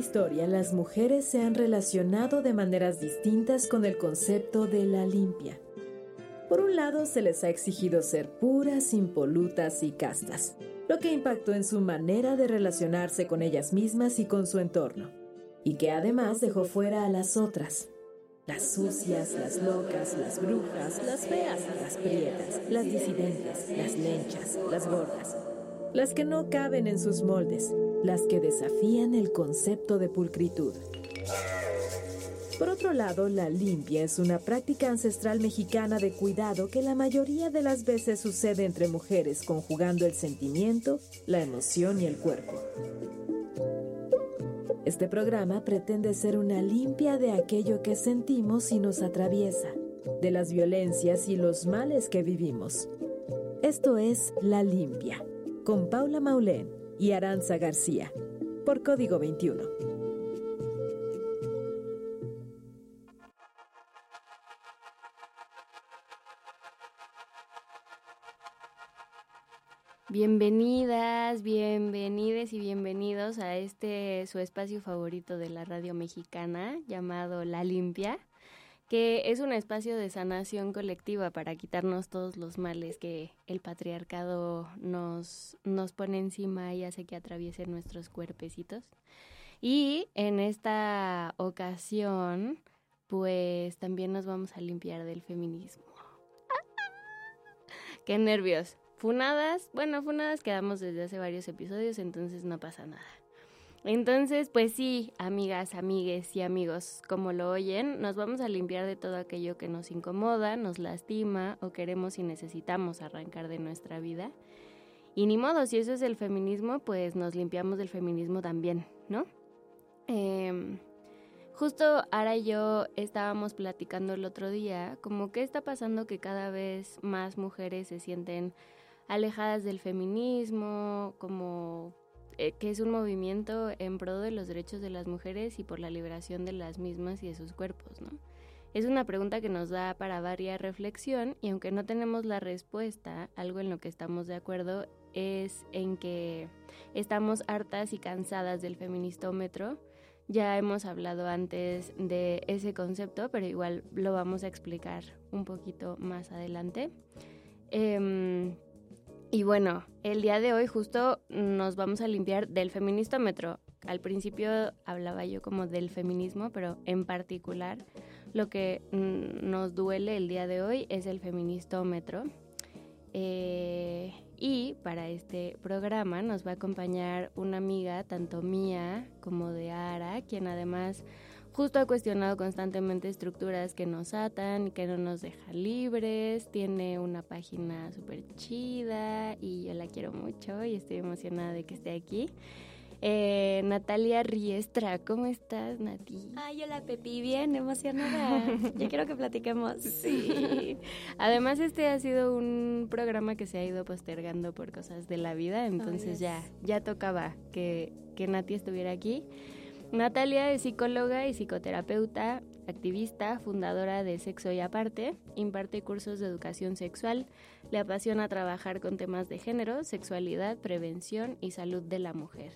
historia, las mujeres se han relacionado de maneras distintas con el concepto de la limpia. Por un lado, se les ha exigido ser puras, impolutas y castas, lo que impactó en su manera de relacionarse con ellas mismas y con su entorno, y que además dejó fuera a las otras, las sucias, las locas, las brujas, las feas, las prietas, las disidentes, las lenchas, las gordas, las que no caben en sus moldes, las que desafían el concepto de pulcritud. Por otro lado, la limpia es una práctica ancestral mexicana de cuidado que la mayoría de las veces sucede entre mujeres conjugando el sentimiento, la emoción y el cuerpo. Este programa pretende ser una limpia de aquello que sentimos y nos atraviesa, de las violencias y los males que vivimos. Esto es La Limpia, con Paula Maulén y Aranza García, por Código 21. Bienvenidas, bienvenides y bienvenidos a este su espacio favorito de la radio mexicana llamado La Limpia, que es un espacio de sanación colectiva para quitarnos todos los males que el patriarcado nos, nos pone encima y hace que atraviesen nuestros cuerpecitos. Y en esta ocasión, pues también nos vamos a limpiar del feminismo. ¡Qué nervios! Funadas, bueno, funadas quedamos desde hace varios episodios, entonces no pasa nada. Entonces, pues sí, amigas, amigues y amigos, como lo oyen, nos vamos a limpiar de todo aquello que nos incomoda, nos lastima o queremos y necesitamos arrancar de nuestra vida. Y ni modo, si eso es el feminismo, pues nos limpiamos del feminismo también, ¿no? Eh, justo Ara y yo estábamos platicando el otro día, como que está pasando que cada vez más mujeres se sienten alejadas del feminismo, como que es un movimiento en pro de los derechos de las mujeres y por la liberación de las mismas y de sus cuerpos, ¿no? Es una pregunta que nos da para varias reflexión y aunque no tenemos la respuesta, algo en lo que estamos de acuerdo es en que estamos hartas y cansadas del feministómetro. Ya hemos hablado antes de ese concepto, pero igual lo vamos a explicar un poquito más adelante. Eh, y bueno, el día de hoy justo nos vamos a limpiar del feministómetro. Al principio hablaba yo como del feminismo, pero en particular lo que nos duele el día de hoy es el feministómetro. Eh, y para este programa nos va a acompañar una amiga, tanto mía como de Ara, quien además justo ha cuestionado constantemente estructuras que nos atan y que no nos dejan libres. Tiene una página súper chida y yo la quiero mucho y estoy emocionada de que esté aquí. Eh, Natalia Riestra, ¿cómo estás, Nati? Ay, hola, Pepi, bien, emocionada. Yo quiero que platiquemos. Sí. Además, este ha sido un programa que se ha ido postergando por cosas de la vida, entonces ya, ya tocaba que, que Nati estuviera aquí. Natalia es psicóloga y psicoterapeuta, activista, fundadora de Sexo y Aparte, imparte cursos de educación sexual, le apasiona trabajar con temas de género, sexualidad, prevención y salud de la mujer.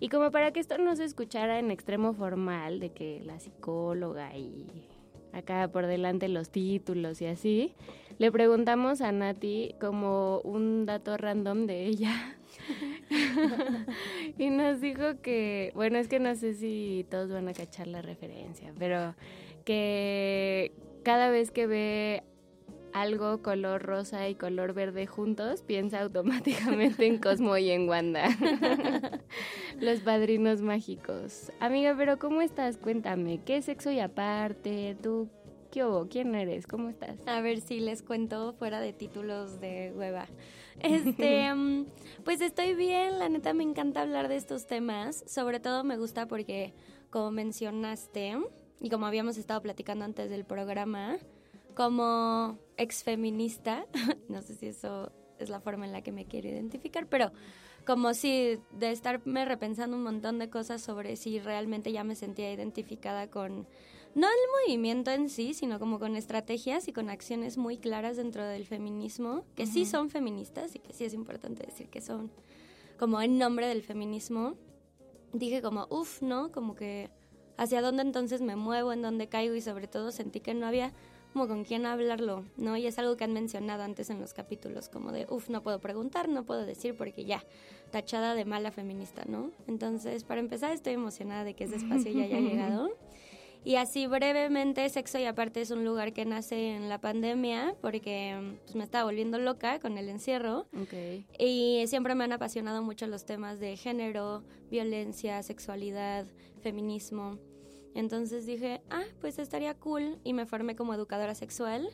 Y como para que esto no se escuchara en extremo formal, de que la psicóloga y acá por delante los títulos y así, le preguntamos a Nati como un dato random de ella. y nos dijo que, bueno, es que no sé si todos van a cachar la referencia, pero que cada vez que ve algo color rosa y color verde juntos, piensa automáticamente en Cosmo y en Wanda. Los padrinos mágicos. Amiga, pero ¿cómo estás? Cuéntame, ¿qué sexo y aparte? ¿Tú ¿Qué ¿Quién eres? ¿Cómo estás? A ver si les cuento fuera de títulos de hueva. Este, mm, pues estoy bien, la neta me encanta hablar de estos temas. Sobre todo me gusta porque, como mencionaste, y como habíamos estado platicando antes del programa, como exfeminista, no sé si eso es la forma en la que me quiero identificar, pero como si de estarme repensando un montón de cosas sobre si realmente ya me sentía identificada con no el movimiento en sí, sino como con estrategias y con acciones muy claras dentro del feminismo, que sí son feministas y que sí es importante decir que son como en nombre del feminismo. dije como, uff, ¿no? Como que hacia dónde entonces me muevo, en dónde caigo y sobre todo sentí que no había como con quién hablarlo, ¿no? Y es algo que han mencionado antes en los capítulos, como de, uff, no puedo preguntar, no puedo decir porque ya, tachada de mala feminista, ¿no? Entonces, para empezar, estoy emocionada de que ese espacio ya haya llegado. Y así brevemente, Sexo y Aparte es un lugar que nace en la pandemia porque pues, me estaba volviendo loca con el encierro. Ok. Y siempre me han apasionado mucho los temas de género, violencia, sexualidad, feminismo. Entonces dije, ah, pues estaría cool y me formé como educadora sexual.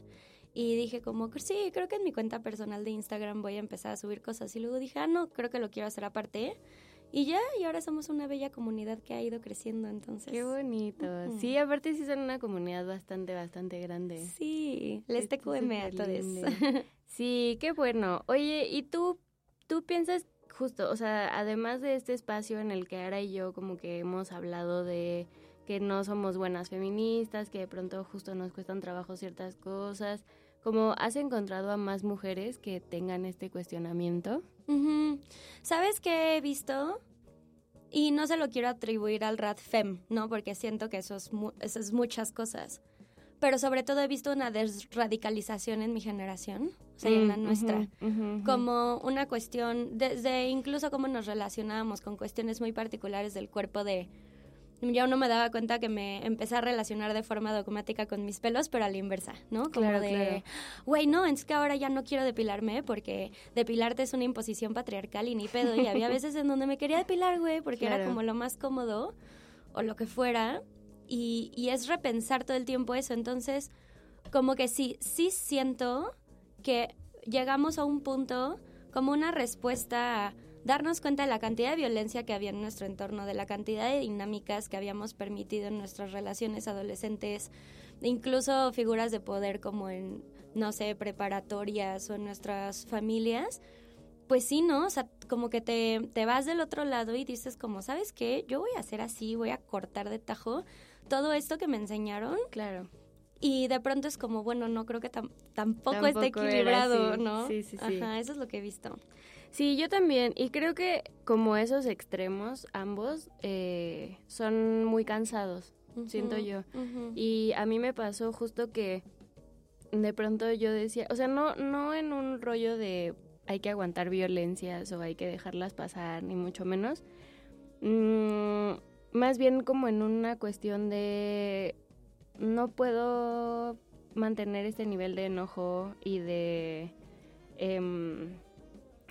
Y dije como, sí, creo que en mi cuenta personal de Instagram voy a empezar a subir cosas. Y luego dije, ah, no, creo que lo quiero hacer aparte. Y ya, y ahora somos una bella comunidad que ha ido creciendo, entonces. Qué bonito. Sí, aparte sí son una comunidad bastante, bastante grande. Sí, les TQM a todos. Sí, qué bueno. Oye, ¿y tú, tú piensas justo, o sea, además de este espacio en el que Ara y yo como que hemos hablado de que no somos buenas feministas, que de pronto justo nos cuestan trabajo ciertas cosas, como has encontrado a más mujeres que tengan este cuestionamiento? ¿Sabes qué he visto? Y no se lo quiero atribuir al RADFEM, ¿no? Porque siento que eso es, mu- eso es muchas cosas. Pero sobre todo he visto una desradicalización en mi generación, o sea, en la Mm, nuestra. Como una cuestión, desde incluso cómo nos relacionábamos con cuestiones muy particulares del cuerpo de... Yo no me daba cuenta que me empecé a relacionar de forma dogmática con mis pelos, pero a la inversa, ¿no? Como Claro, de, claro. güey, no, es que ahora ya no quiero depilarme porque depilarte es una imposición patriarcal y ni pedo. Y había veces en donde me quería depilar, güey, porque era como lo más cómodo o lo que fuera. Y, y es repensar todo el tiempo eso. Entonces, como que sí, sí siento que llegamos a un punto como una respuesta a darnos cuenta de la cantidad de violencia que había en nuestro entorno, de la cantidad de dinámicas que habíamos permitido en nuestras relaciones adolescentes, incluso figuras de poder como en, no sé, preparatorias o en nuestras familias. Pues sí, ¿no? O sea, como que te, te vas del otro lado y dices como, ¿sabes qué? Yo voy a hacer así, voy a cortar de tajo todo esto que me enseñaron Claro. y de pronto es como, bueno, no creo que tam- tampoco, Tampoco esté equilibrado. ¿no? Sí, sí, sí. Ajá, eso es lo que he visto. Sí, yo también. Y creo que como esos extremos, ambos, eh, son muy cansados, siento yo. Y a mí me pasó justo que de pronto yo decía, o sea, no, no en un rollo de hay que aguantar violencias o hay que dejarlas pasar, ni mucho menos. Mm, más bien como en una cuestión de no puedo mantener este nivel de enojo y de em,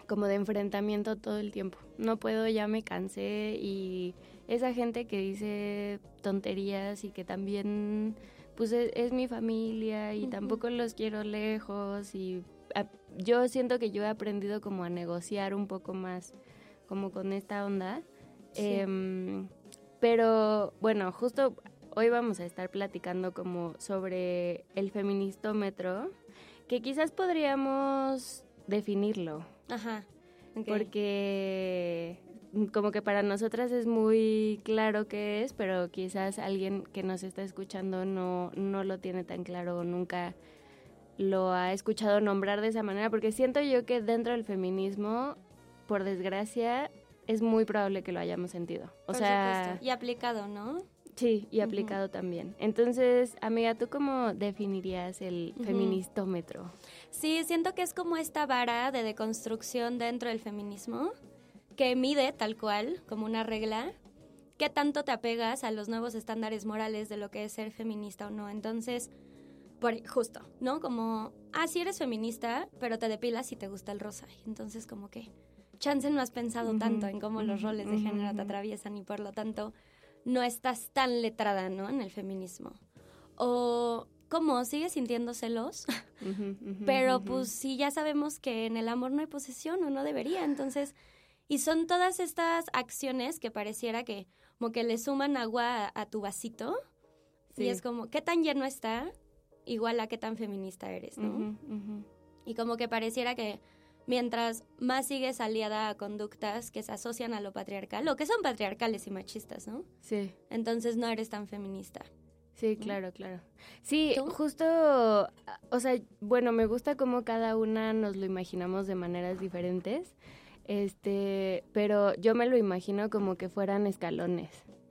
como de enfrentamiento todo el tiempo. No puedo, ya me cansé y esa gente que dice tonterías y que también pues es, es mi familia y tampoco los quiero lejos y a- yo siento que yo he aprendido como a negociar un poco más como con esta onda. Sí. Em, pero bueno, justo hoy vamos a estar platicando como sobre el feministómetro, que quizás podríamos definirlo, Ajá. porque como que para nosotras es muy claro qué es, pero quizás alguien que nos está escuchando no, no lo tiene tan claro o nunca lo ha escuchado nombrar de esa manera, porque siento yo que dentro del feminismo, por desgracia, es muy probable que lo hayamos sentido. O Por sea, supuesto. Y aplicado, ¿no? sí, y aplicado también. Entonces, amiga, ¿tú cómo definirías el Ujú. feministómetro? Sí, siento que es como esta vara de deconstrucción dentro del feminismo que mide tal cual, como una regla, qué tanto te apegas a los nuevos estándares morales de lo que es ser feminista o no. Entonces, por, justo, ¿no? Como, ah, sí eres feminista, pero te depilas y te gusta el rosa. Entonces, como que, chance no has pensado tanto en cómo los roles de género te atraviesan y por lo tanto no estás tan letrada, ¿no? En el feminismo. O, ¿cómo? ¿Sigues sintiendo celos? Pero pues sí, ya sabemos que en el amor no hay posesión o no debería, entonces... Y son todas estas acciones que pareciera que como que le suman agua a, a tu vasito Sí. y es como, ¿qué tan lleno está? Igual a qué tan feminista eres, ¿no? Y como que pareciera que mientras más sigues aliada a conductas que se asocian a lo patriarcal, o que son patriarcales y machistas, ¿no? Sí. Entonces no eres tan feminista. Sí, claro, claro. Sí, ¿Tú? justo, o sea, bueno, me gusta cómo cada una nos lo imaginamos de maneras diferentes. Este, pero yo me lo imagino como que fueran escalones.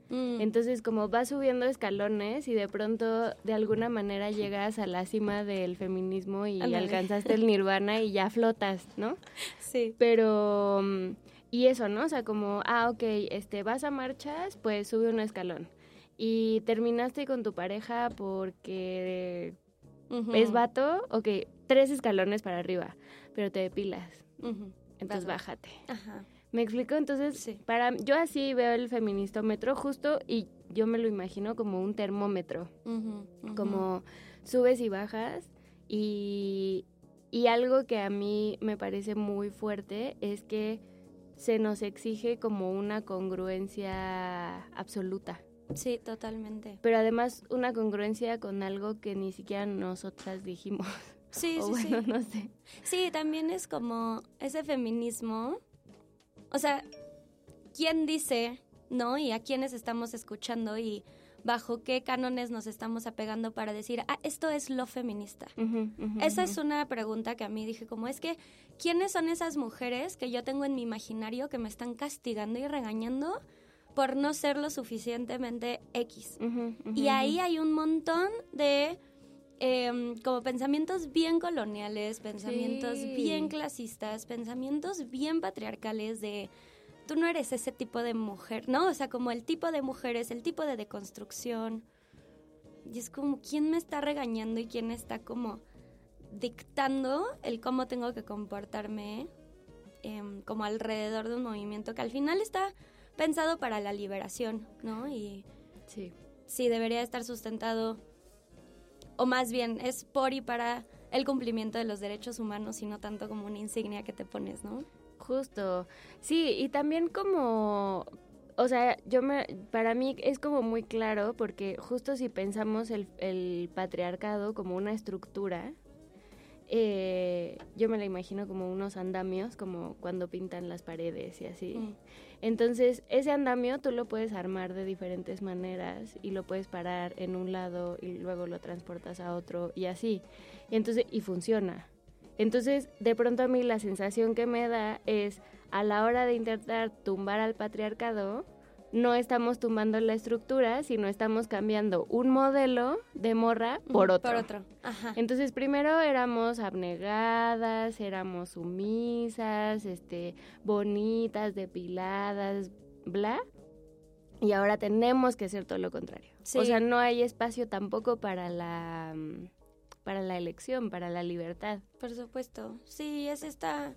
Mm. Entonces, como vas subiendo escalones y de pronto de alguna manera llegas a la cima del feminismo y alcanzaste el nirvana y ya flotas, ¿no? sí. Pero, y eso, ¿no? O sea, como, ah, ok, este, vas a marchas, pues sube un escalón. Y terminaste con tu pareja porque Ujú. es vato, ok, tres escalones para arriba, pero te depilas, entonces Vas- bájate. Ajá. ¿Me explico? Entonces, Sí. para yo así veo el feministómetro justo y yo me lo imagino como un termómetro, como subes y bajas y, y algo que a mí me parece muy fuerte es que se nos exige como una congruencia absoluta, Sí, totalmente. pero además una congruencia con algo que ni siquiera nosotras dijimos. Sí, o sí, bueno, sí. no sé. Sí, también es como ese feminismo. O sea, ¿quién dice, no? Y a quiénes estamos escuchando y bajo qué cánones nos estamos apegando para decir, ah, esto es lo feminista. Esa es una pregunta que a mí dije, como es que, ¿quiénes son esas mujeres que yo tengo en mi imaginario que me están castigando y regañando por no ser lo suficientemente X? Y ahí hay un montón de em, como pensamientos bien coloniales, pensamientos Sí. bien clasistas, pensamientos bien patriarcales de tú no eres ese tipo de mujer, ¿no? O sea, como el tipo de mujeres, el tipo de deconstrucción. Y es como, ¿quién me está regañando y quién está como dictando el cómo tengo que comportarme em, como alrededor de un movimiento que al final está pensado para la liberación, ¿no? Y Sí. sí debería estar sustentado, o más bien es por y para el cumplimiento de los derechos humanos y no tanto como una insignia que te pones, ¿no? Justo. Sí, y también como, o sea, yo me, para mí es como muy claro porque justo si pensamos el, el patriarcado como una estructura, eh, yo me la imagino como unos andamios, como cuando pintan las paredes y así. Mm. Entonces, ese andamio tú lo puedes armar de diferentes maneras y lo puedes parar en un lado y luego lo transportas a otro y así. Y entonces, y funciona. Entonces, de pronto a mí la sensación que me da es, a la hora de intentar tumbar al patriarcado, no estamos tumbando la estructura, sino estamos cambiando un modelo de morra por otro. Por otro. Ajá. Entonces primero éramos abnegadas, éramos sumisas, este, bonitas, depiladas, bla. Y ahora tenemos que hacer todo lo contrario. Sí. O sea, no hay espacio tampoco para la para la elección, para la libertad. Por supuesto. Sí, es esta...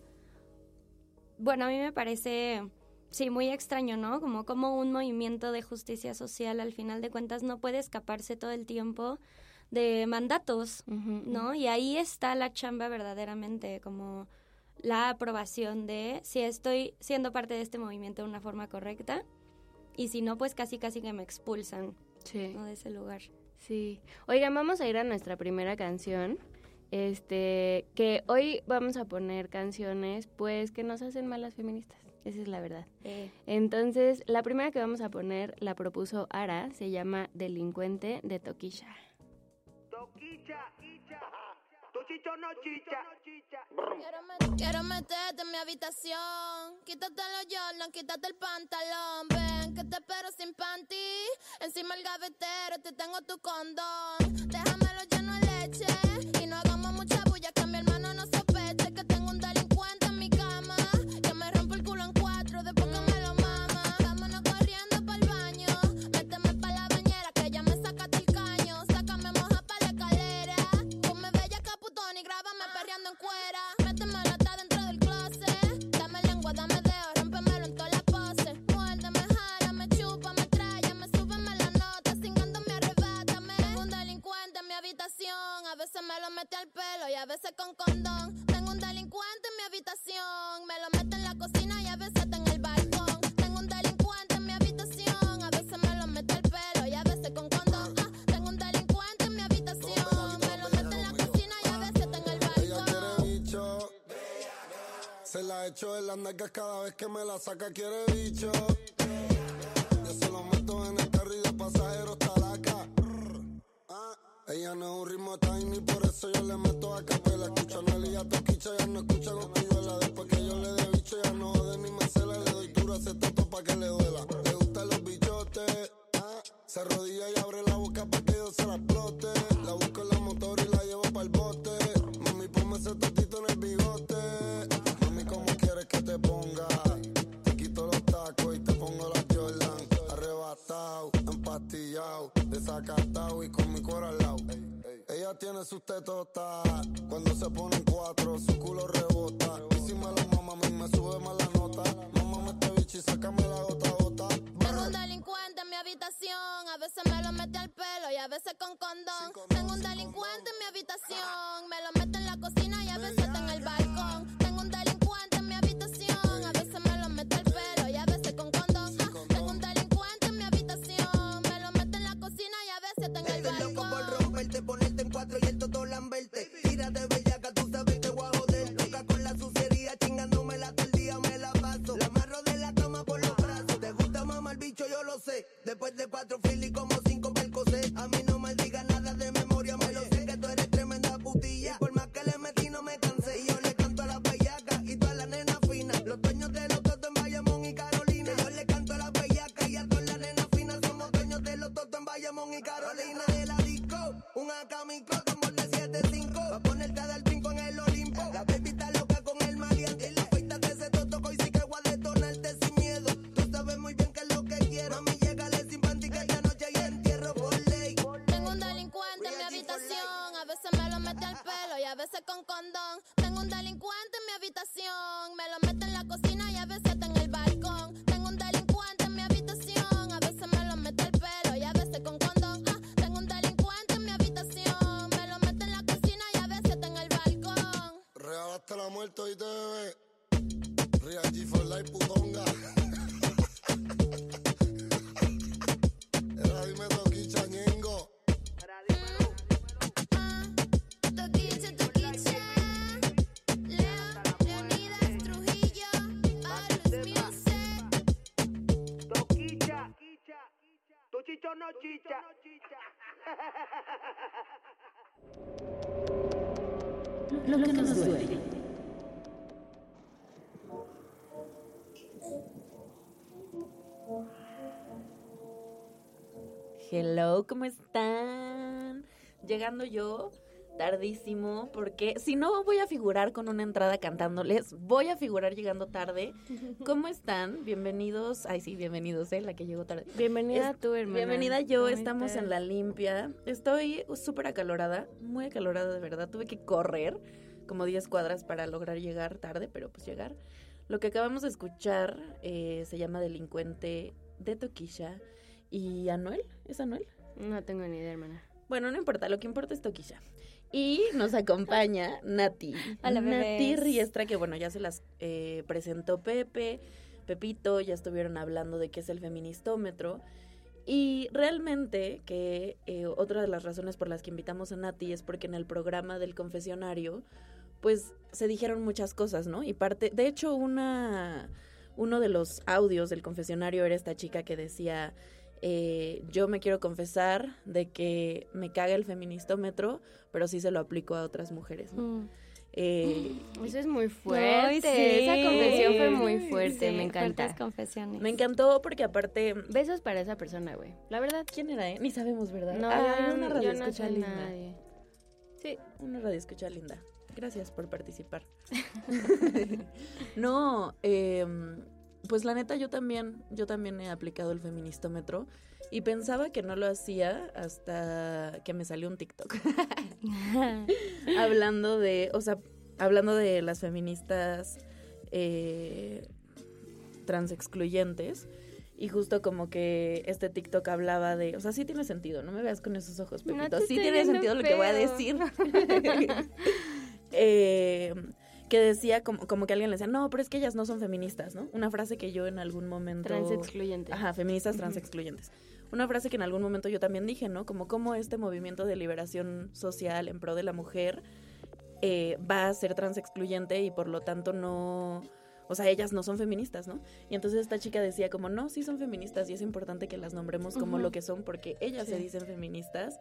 Bueno, a mí me parece, sí, muy extraño, ¿no? Como, como un movimiento de justicia social, al final de cuentas, no puede escaparse todo el tiempo de mandatos, ¿no? Y ahí está la chamba verdaderamente, como la aprobación de si estoy siendo parte de este movimiento de una forma correcta y si no, pues casi casi que me expulsan, Sí. ¿no? De ese lugar. Sí. Oigan, vamos a ir a nuestra primera canción. Este, que hoy vamos a poner canciones, pues, que nos hacen malas feministas. Esa es la verdad. Eh, Entonces, la primera que vamos a poner la propuso Ara, se llama Delincuente de Toquilla. Toquicha, tu chicho no chicha. Quiero, met- quiero meterte en mi habitación. Quítate los Jordan, quítate el pantalón. Ven que te espero sin panty. Encima el gavetero, te tengo tu condón. Déjamelo lleno de leche. Veces me lo mete al pelo y a veces con condón. Tengo un delincuente en mi habitación. Me lo mete en la cocina y a veces está en el balcón. Tengo un delincuente en mi habitación. A veces me lo mete al pelo y a veces con condón. Ah, tengo un delincuente en mi habitación. Me lo mete en la cocina y a veces está en el Ella quiere balcón. bicho. Se la echo en las nalgas cada vez que me la saca, quiere bicho. Yo se lo meto en el Ella no es un ritmo tiny, por eso yo le meto a capela. Escucha a Nelly a Toquicha, ya no escucha Cocuyuela. Después que yo le dé bicho, ya no jode ni me cela. Le doy duro a ese pa' que le duela. Le gustan los bichotes. Ah, se arrodilla y abre la boca pa' que yo se la explote. La busco en la motor y la llevo pa el bote. Mami, ponme ese totito en el bigote. Mami, ¿cómo quieres que te ponga? Te quito los tacos y te pongo la Jordan. Arrebatado, empastillado, desacatado y con mi coral tiene sus tetotas. Cuando se ponen cuatro, su culo rebota. Y si me lo mama, a mí me sube más la nota. Mámame este bicho y sácame la gota a gota. Tengo un delincuente en mi habitación, a veces me lo mete al pelo y a veces con condón. Tengo un delincuente en mi habitación, me lo mete en la cocina y a veces Hello, ¿cómo están? Llegando yo tardísimo porque si no voy a figurar con una entrada cantándoles, voy a figurar llegando tarde. ¿Cómo están? Bienvenidos. Ay, sí, bienvenidos, ¿eh? La que llegó tarde. Bienvenida Es- tú, hermana. Bienvenida yo, ¿Cómo estamos estás? en la limpia. Estoy súper acalorada, muy acalorada de verdad. Tuve que correr como 10 cuadras para lograr llegar tarde, pero pues llegar. Lo que acabamos de escuchar eh, se llama Delincuente de Toquilla. ¿Y Anuel? ¿Es Anuel? No tengo ni idea, hermana. Bueno, no importa, lo que importa es Toquilla. Y nos acompaña Nati. Hola, Nati. Riestra, que bueno, ya se las eh, presentó Pepe, Pepito, ya estuvieron hablando de qué es el feministómetro. Y realmente que eh, otra de las razones por las que invitamos a Nati es porque en el programa del confesionario, pues se dijeron muchas cosas, ¿no? Y parte, de hecho, una, uno de los audios del confesionario era esta chica que decía, eh, yo me quiero confesar de que me caga el feministómetro, pero sí se lo aplico a otras mujeres, ¿no? Mm. Eh, Eso es muy fuerte. Sí. Esa confesión fue muy fuerte, sí, me encanta. confesiones. me encantó porque aparte... Besos para esa persona, güey. La verdad. ¿Quién era, eh? Ni sabemos, ¿verdad? No, Ah, una yo radio no escucha sé linda. nadie. Sí, una radio escucha linda. Gracias por participar. no, em, pues la neta yo también, yo también he aplicado el feministómetro y pensaba que no lo hacía hasta que me salió un TikTok hablando de, o sea, hablando de las feministas eh, transexcluyentes. Y justo como que este TikTok hablaba de, o sea, sí tiene sentido, no me veas con esos ojos, Pepito. sí tiene sentido lo que voy a decir. Eh, que decía como, como que alguien le decía, no, pero es que ellas no son feministas, ¿no? Una frase que yo en algún momento... Transexcluyente. Ajá, feministas transexcluyentes. Una frase que en algún momento yo también dije, ¿no? Como cómo este movimiento de liberación social en pro de la mujer eh, va a ser transexcluyente y por lo tanto no... O sea, ellas no son feministas, ¿no? Y entonces esta chica decía como, no, sí son feministas y es importante que las nombremos como lo que son porque ellas se dicen feministas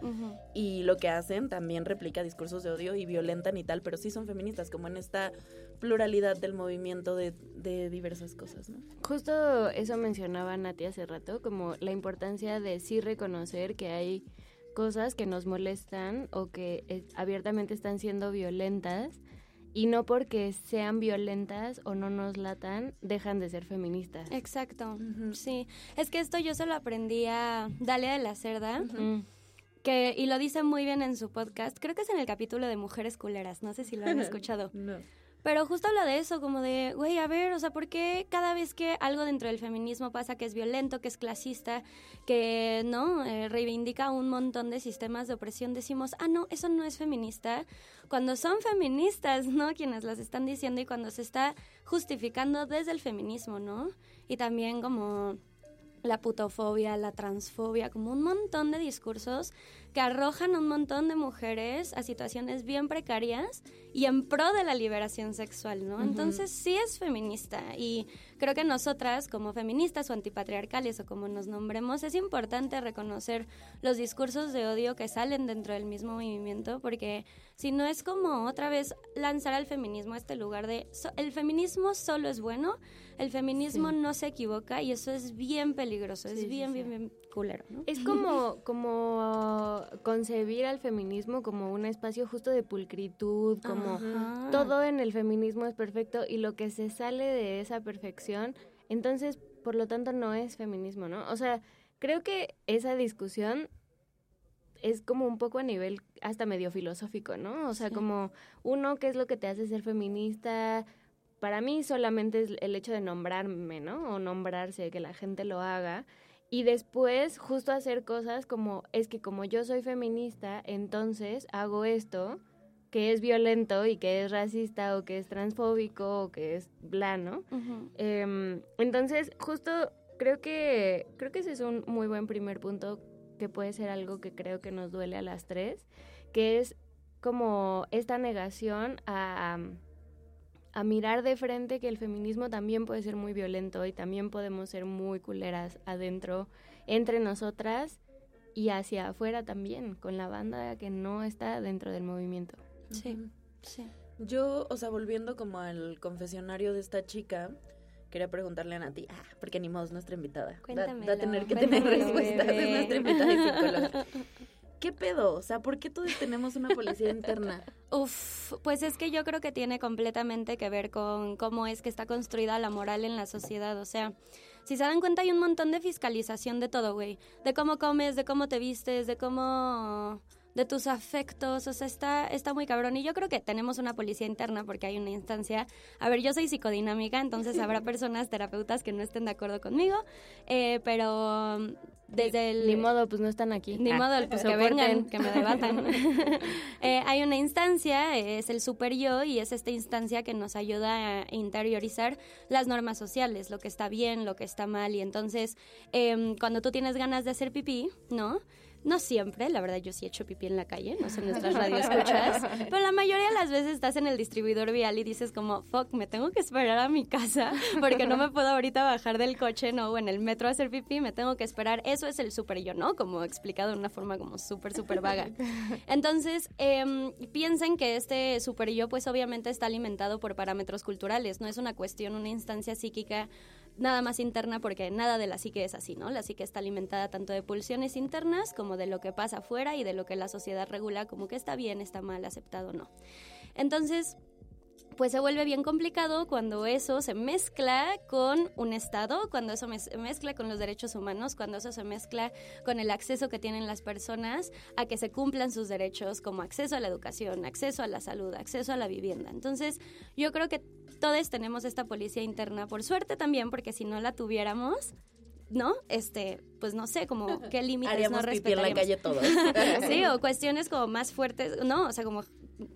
y lo que hacen también replica discursos de odio y violentan y tal, pero sí son feministas, como en esta pluralidad del movimiento de, de diversas cosas, ¿no? Justo eso mencionaba Nati hace rato, como la importancia de sí reconocer que hay cosas que nos molestan o que eh, abiertamente están siendo violentas y no porque sean violentas o no nos latan, dejan de ser feministas. Exacto, sí. Es que esto yo se lo aprendí a Dalia de la Cerda. Mm. que, y lo dice muy bien en su podcast, creo que es en el capítulo de Mujeres Culeras, no sé si lo han escuchado. No. Pero justo habla de eso, como de, güey, a ver, o sea, ¿por qué cada vez que algo dentro del feminismo pasa que es violento, que es clasista, que, ¿no? Eh, reivindica un montón de sistemas de opresión, decimos, ah, no, eso no es feminista. Cuando son feministas, ¿no? Quienes las están diciendo y cuando se está justificando desde el feminismo, ¿no? Y también como la putofobia, la transfobia, como un montón de discursos que arrojan a un montón de mujeres a situaciones bien precarias y en pro de la liberación sexual, ¿no? Entonces sí es feminista y creo que nosotras como feministas o antipatriarcales o como nos nombremos es importante reconocer los discursos de odio que salen dentro del mismo movimiento porque si no es como otra vez lanzar al feminismo a este lugar de so- el feminismo solo es bueno, el feminismo no se equivoca y eso es bien peligroso, es Sí, bien, sí. bien, bien culero, ¿no? Es como, como concebir al feminismo como un espacio justo de pulcritud, como Ajá. todo en el feminismo es perfecto y lo que se sale de esa perfección, entonces, por lo tanto, no es feminismo, ¿no? O sea, creo que esa discusión es como un poco a nivel hasta medio filosófico, ¿no? O sea, Sí. como uno, ¿qué es lo que te hace ser feminista? Para mí solamente es el hecho de nombrarme, ¿no? O nombrarse, que la gente lo haga. Y después justo hacer cosas como, es que como yo soy feminista, entonces hago esto que es violento y que es racista o que es transfóbico o que es bla, ¿no? Ujú. Em, entonces, justo creo que creo que ese es un muy buen primer punto que puede ser algo que creo que nos duele a las tres, que es como esta negación a, a mirar de frente que el feminismo también puede ser muy violento y también podemos ser muy culeras adentro, entre nosotras y hacia afuera también, con la banda que no está dentro del movimiento. Sí, sí. Yo, o sea, volviendo como al confesionario de esta chica, quería preguntarle a Nati, ah, porque ni modo es nuestra invitada. Va- Cuéntamelo, Va, a tener que tener respuestas, es nuestra invitada de psicóloga. ¿Qué pedo? O sea, ¿por qué todos tenemos una policía interna? Uf, pues es que yo creo que tiene completamente que ver con cómo es que está construida la moral en la sociedad. O sea, si se dan cuenta hay un montón de fiscalización de todo, güey. De cómo comes, de cómo te vistes, de cómo... de tus afectos, o sea, está, está muy cabrón. Y yo creo que tenemos una policía interna porque hay una instancia. A ver, yo soy psicodinámica, entonces habrá personas, terapeutas que no estén de acuerdo conmigo, eh, pero desde el... Ni modo, pues no están aquí. Ni Ah, modo, pues que vengan, que me debatan. Eh, hay una instancia, eh, es el super yo, y es esta instancia que nos ayuda a interiorizar las normas sociales, lo que está bien, lo que está mal. Y entonces, em, cuando tú tienes ganas de hacer pipí, ¿no? No siempre, la verdad yo sí he hecho pipí en la calle, no sé en nuestras radioescuchas, pero la mayoría de las veces estás en el distribuidor vial y dices como, fuck, me tengo que esperar a mi casa porque no me puedo ahorita bajar del coche, no, o en el metro a hacer pipí, me tengo que esperar. Eso es el super yo, ¿no? Como explicado de una forma como súper, súper vaga. Entonces, em, piensen que este super yo pues obviamente está alimentado por parámetros culturales, no es una cuestión, una instancia psíquica nada más interna porque nada de la psique es así, ¿no? La psique está alimentada tanto de pulsiones internas como de lo que pasa afuera y de lo que la sociedad regula como que está bien, está mal, aceptado o no. Entonces, pues se vuelve bien complicado cuando eso se mezcla con un Estado, cuando eso se mezcla con los derechos humanos, cuando eso se mezcla con el acceso que tienen las personas a que se cumplan sus derechos como acceso a la educación, acceso a la salud, acceso a la vivienda. Entonces, yo creo que todos tenemos esta policía interna, por suerte también, porque si no la tuviéramos, ¿no? Este, pues no sé, como qué límites Haríamos no pipí en la respetaríamos. calle todos. sí, o cuestiones como más fuertes, no, o sea, como,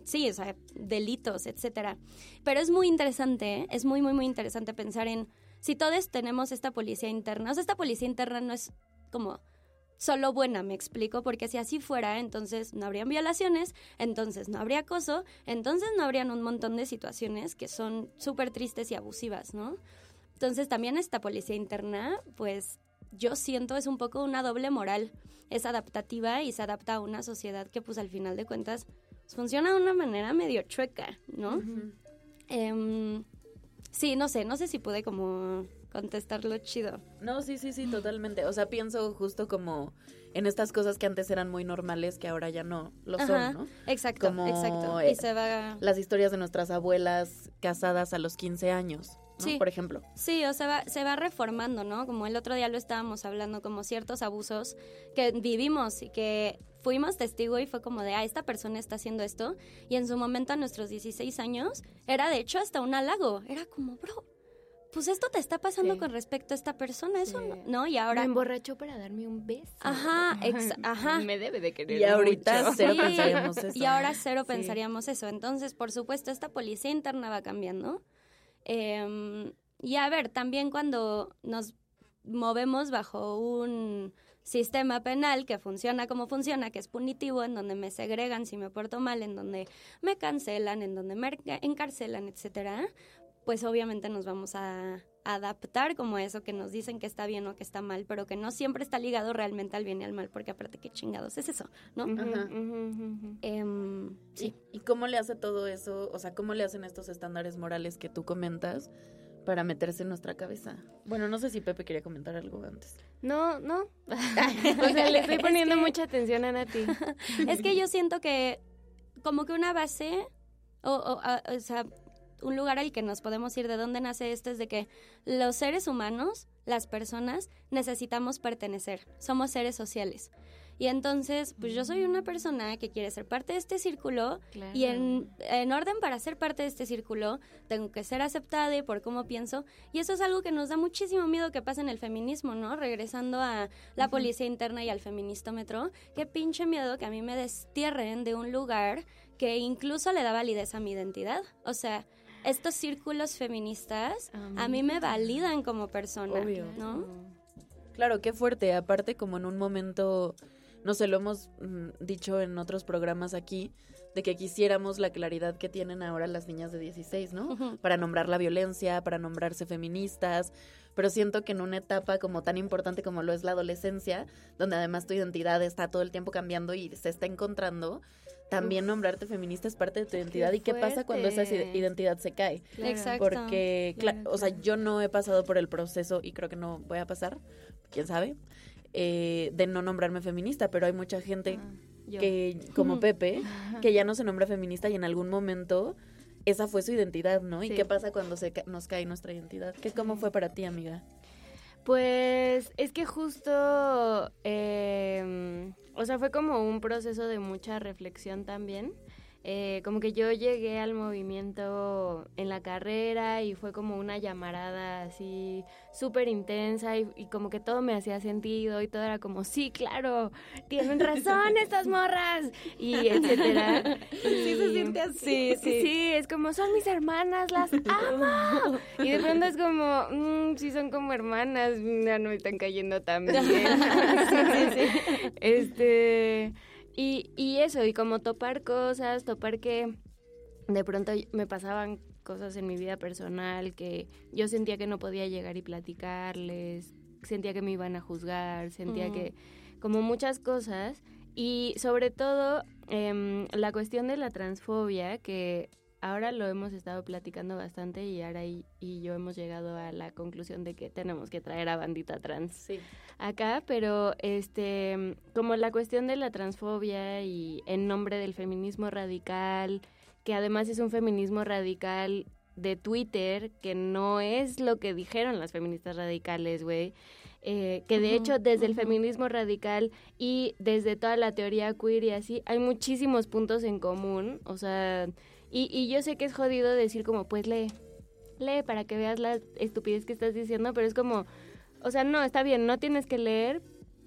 sí, o sea, delitos, etcétera. Pero es muy interesante, ¿eh? es muy, muy, muy interesante pensar en si todos tenemos esta policía interna. O sea, esta policía interna no es como solo buena, me explico, porque si así fuera, entonces no habrían violaciones, entonces no habría acoso, entonces no habrían un montón de situaciones que son súper tristes y abusivas, ¿no? Entonces también esta policía interna, pues yo siento es un poco una doble moral. Es adaptativa y se adapta a una sociedad que pues al final de cuentas funciona de una manera medio chueca, ¿no? Em, sí, no sé, no sé si pude como contestarlo chido. No, sí, sí, sí, totalmente. O sea, pienso justo como en estas cosas que antes eran muy normales que ahora ya no lo Ajá, son, ¿no? Exacto, Como, exacto. eh, y se va... Las historias de nuestras abuelas casadas a los 15 años, ¿no? Sí. Por ejemplo. Sí, o sea, va, se va reformando, ¿no? Como el otro día lo estábamos hablando, como ciertos abusos que vivimos y que fuimos testigo y fue como de, ah, esta persona está haciendo esto. Y en su momento, a nuestros 16 años, era de hecho hasta un halago. Era como, bro, pues esto te está pasando Sí. con respecto a esta persona, eso Sí. no, ¿no? Y Me ahora... emborrachó para darme un beso. Ajá, ex- ajá. Me debe de querer Y ahorita mucho. cero Sí. pensaríamos eso. Y ahora cero Sí. pensaríamos eso. Entonces, por supuesto, esta policía interna va cambiando. Em, y a ver, también cuando nos movemos bajo un sistema penal que funciona como funciona, que es punitivo, en donde me segregan si me porto mal, en donde me cancelan, en donde me enca- encarcelan, etcétera, pues obviamente nos vamos a adaptar como a eso que nos dicen que está bien o que está mal, pero que no siempre está ligado realmente al bien y al mal, porque aparte qué chingados es eso, ¿no? Em, sí. ¿Y, y cómo le hace todo eso? O sea, ¿cómo le hacen estos estándares morales que tú comentas para meterse en nuestra cabeza? Bueno, no sé si Pepe quería comentar algo antes. No, no. o sea, le estoy Es poniendo que- mucha atención a Nati. Es que yo siento que como que una base, o, o, a- o sea, un lugar al que nos podemos ir de dónde nace esto es de que los seres humanos, las personas, necesitamos pertenecer. Somos seres sociales. Y entonces, pues yo soy una persona que quiere ser parte de este círculo y en, en orden para ser parte de este círculo tengo que ser aceptada y por cómo pienso. Y eso es algo que nos da muchísimo miedo que pase en el feminismo, ¿no? Regresando a la policía interna y al feministómetro. Qué pinche miedo que a mí me destierren de un lugar que incluso le da validez a mi identidad. O sea, estos círculos feministas a mí me validan como persona, Obvio. ¿no? Claro, qué fuerte. Aparte, como en un momento, no sé, lo hemos mm, dicho en otros programas aquí, de que quisiéramos la claridad que tienen ahora las niñas de 16, ¿no? Para nombrar la violencia, para nombrarse feministas, pero siento que en una etapa como tan importante como lo es la adolescencia, donde además tu identidad está todo el tiempo cambiando y se está encontrando, también nombrarte feminista es parte de tu identidad. ¿Y qué pasa cuando esa identidad se cae? Claro. Exacto. Porque, Claro, o sea, yo no he pasado por el proceso y creo que no voy a pasar, quién sabe, eh, de no nombrarme feminista, pero hay mucha gente Ah, que, como Pepe, que ya no se nombra feminista y en algún momento esa fue su identidad, ¿no? ¿Y qué pasa cuando se ca- nos cae nuestra identidad? ¿Qué, ¿Cómo fue para ti, amiga? Pues es que justo, eh, o sea, fue como un proceso de mucha reflexión también. Eh, como que yo llegué al movimiento en la carrera y fue como una llamarada así súper intensa y, y como que todo me hacía sentido y todo era como, sí, claro, tienen razón estas morras y etcétera. Sí se siente así. Sí, sí, sí, es como, son mis hermanas, las amo. Y de pronto es como, mm, sí son como hermanas, ya no me están cayendo tan bien. Este, y, y eso, y como topar cosas, topar que de pronto me pasaban cosas en mi vida personal que yo sentía que no podía llegar y platicarles, sentía que me iban a juzgar, sentía Ujú. que como muchas cosas y sobre todo em, la cuestión de la transfobia que ahora lo hemos estado platicando bastante y ahora y, y yo hemos llegado a la conclusión de que tenemos que traer a bandita trans Sí. acá, pero este como la cuestión de la transfobia y en nombre del feminismo radical, que además es un feminismo radical de Twitter, que no es lo que dijeron las feministas radicales, güey. Eh, que de hecho desde el feminismo radical y desde toda la teoría queer y así, hay muchísimos puntos en común, o sea, y, y yo sé que es jodido decir como, pues lee, lee para que veas la estupidez que estás diciendo, pero es como, o sea, no, está bien, no tienes que leer,